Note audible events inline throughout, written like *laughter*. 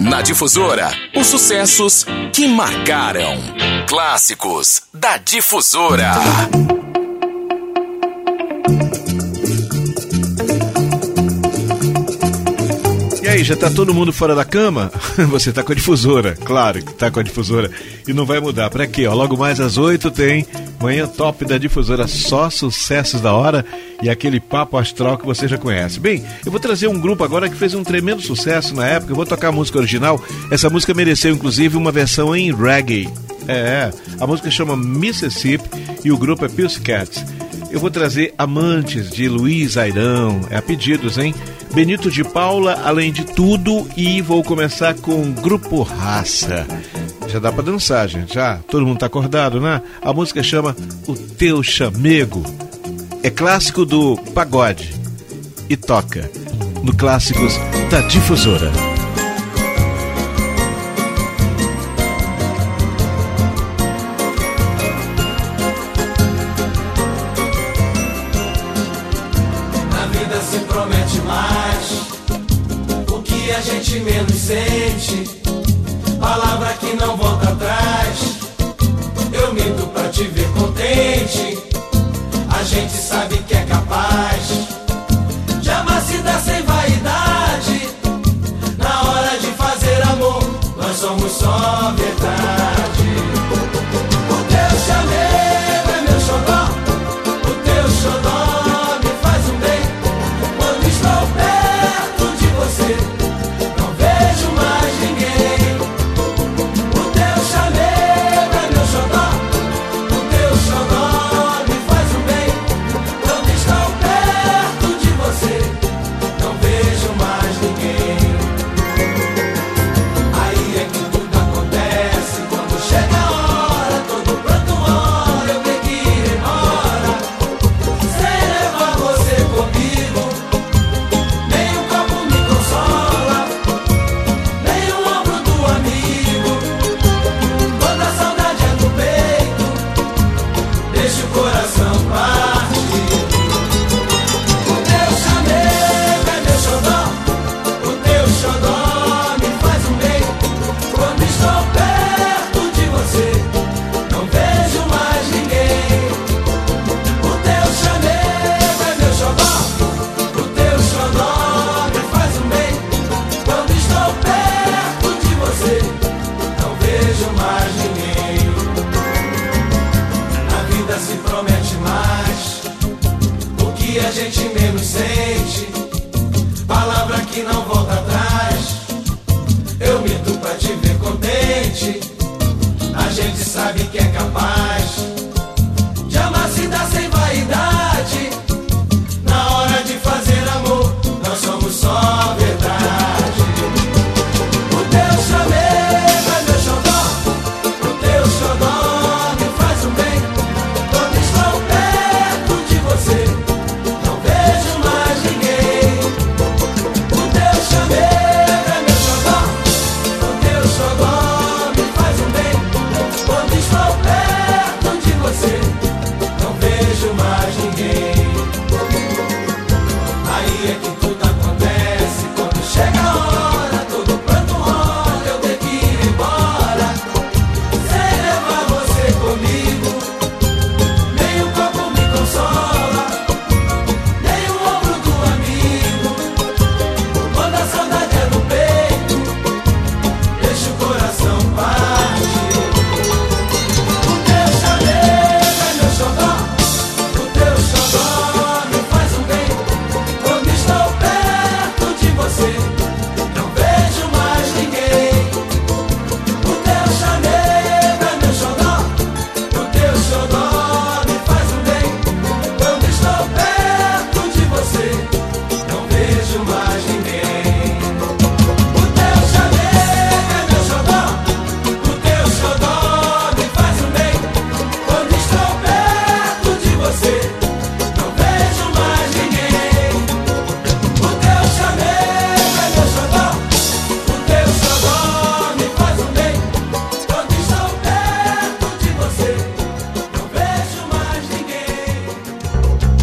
Na Difusora, os sucessos que marcaram. Clássicos da Difusora. aí, já está todo mundo fora da cama? *laughs* Você está com a difusora, claro que está com a difusora. E não vai mudar. Para quê? Ó, logo mais às 8 tem Manhã Top da Difusora, só sucessos da hora e aquele papo astral que você já conhece. Bem, eu vou trazer um grupo agora que fez um tremendo sucesso na época. Eu vou tocar a música original. Essa música mereceu, inclusive, uma versão em reggae. É, é. a música chama Mississippi e o grupo é Pussycats. Eu vou trazer Amantes de Luiz Airão. É a pedidos, hein? Benito de Paula, além de tudo, e vou começar com Grupo Raça. Já dá para dançar, gente. Já todo mundo tá acordado, né? A música chama O Teu Chamego. É clássico do pagode e toca no clássicos da difusora.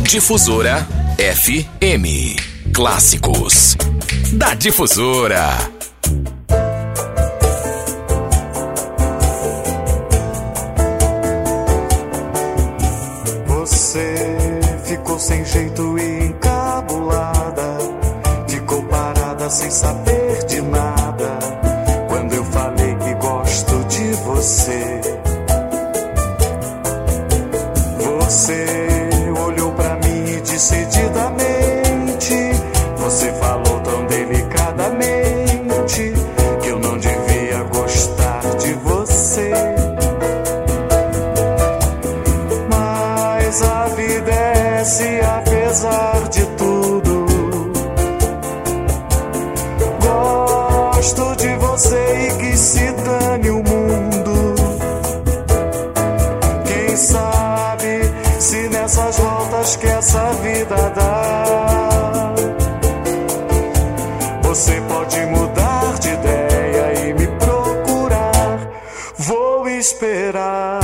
Difusora FM. Clássicos da Difusora. Você ficou sem jeito e encabulada. Ficou parada sem saber de nada. Quando eu falei que gosto de você. Pode mudar de ideia e me procurar. Vou esperar.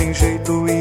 Sem jeito e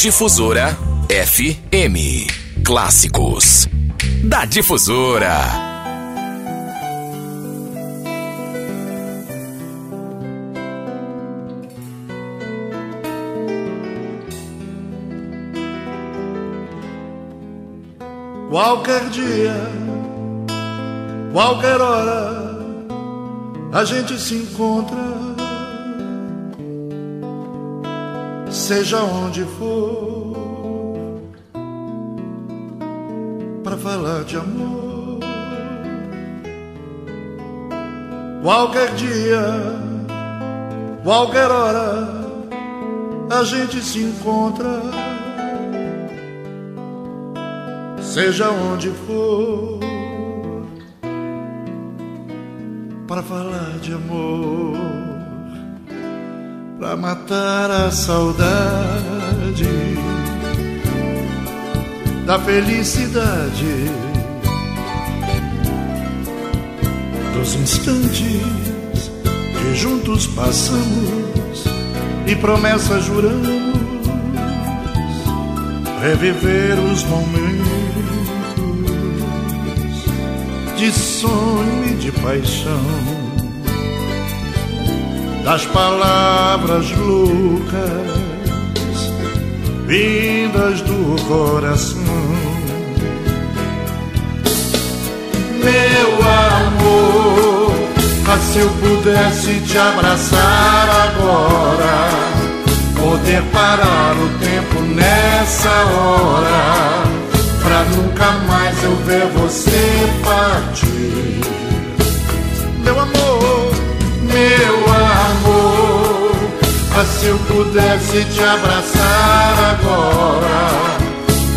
Difusora FM. Clássicos da Difusora. Qualquer dia, qualquer hora, a gente se encontra, seja onde for, para falar de amor. Qualquer dia, qualquer hora, a gente se encontra seja onde for, para falar de amor, para matar a saudade da felicidade dos instantes que juntos passamos e promessas juramos reviver os momentos de sonho e de paixão, das palavras loucas vindas do coração. Meu amor, se eu pudesse te abraçar agora poder parar o tempo nessa hora. pra nunca mais eu ver você partir. Meu amor, ah, se eu pudesse te abraçar agora,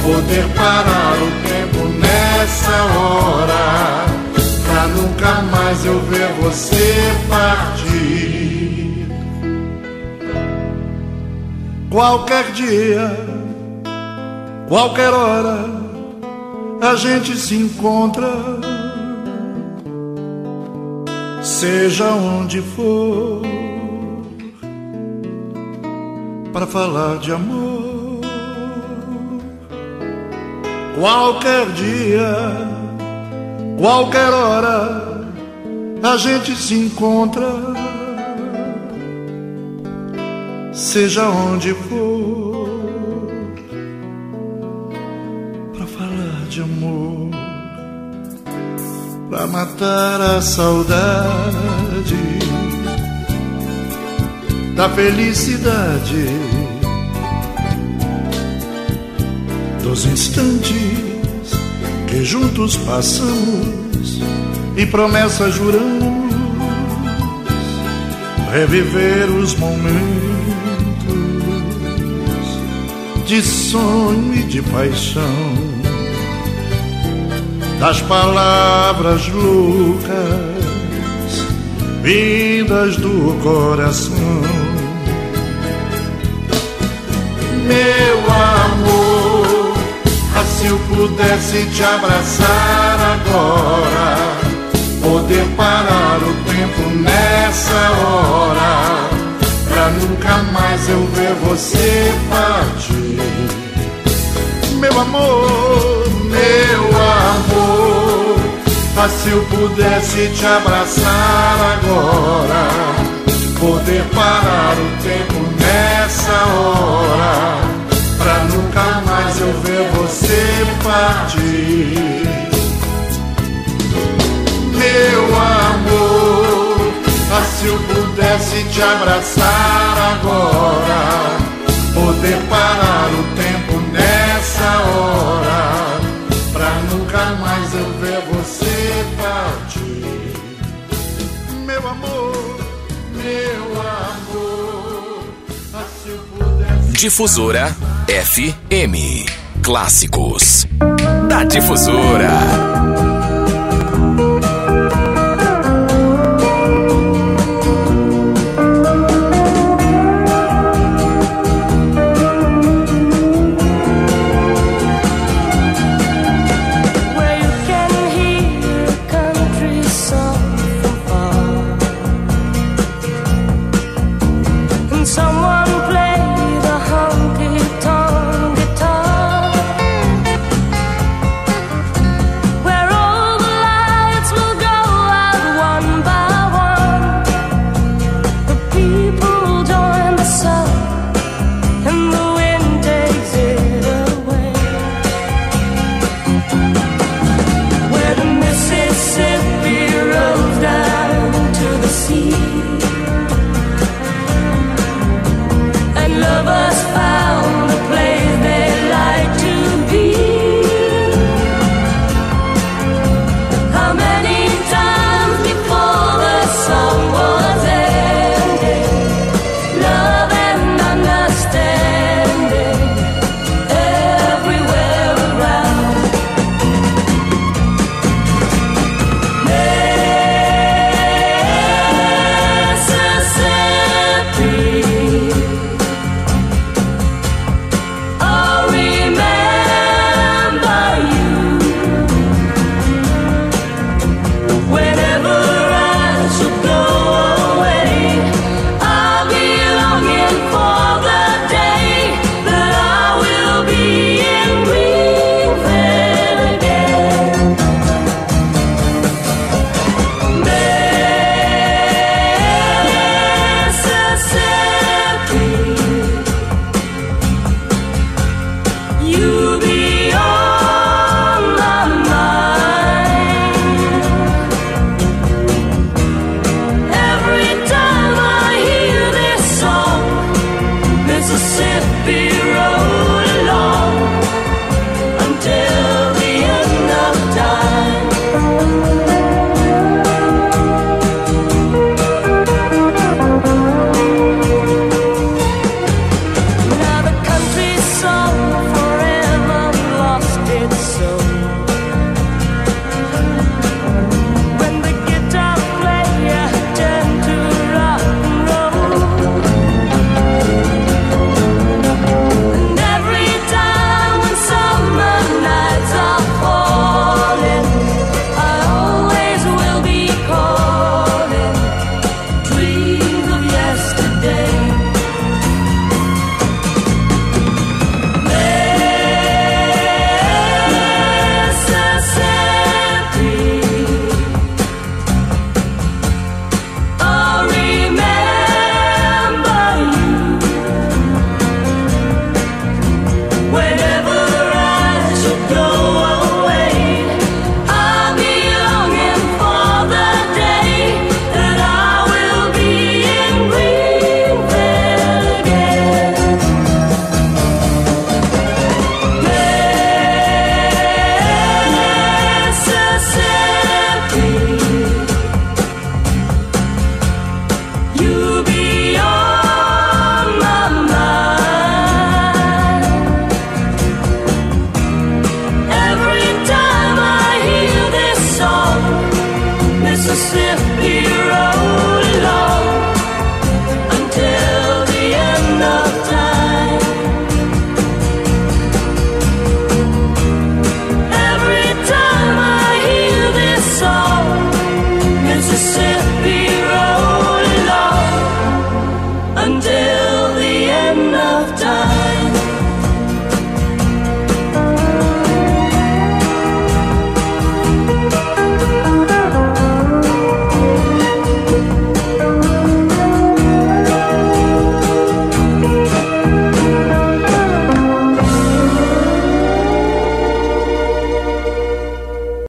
poder parar o tempo nessa hora, pra nunca mais eu ver você partir. Qualquer dia, qualquer hora, a gente se encontra, seja onde for, para falar de amor. Qualquer dia, qualquer hora, a gente se encontra, seja onde for, para falar de amor, para matar a saudade da felicidade. Dos instantes que juntos passamos e promessas juramos reviver os momentos de sonho e de paixão. Das palavras loucas vindas do coração meu amor, ah, se eu pudesse te abraçar agora, poder parar o tempo nessa hora, pra nunca mais eu ver você partir. Meu amor, meu amor, ah, se eu pudesse te abraçar agora poder parar o tempo nessa hora, pra nunca mais eu ver você partir. Meu amor, ah, se eu pudesse te abraçar agora, Difusora FM. Clássicos. Da Difusora.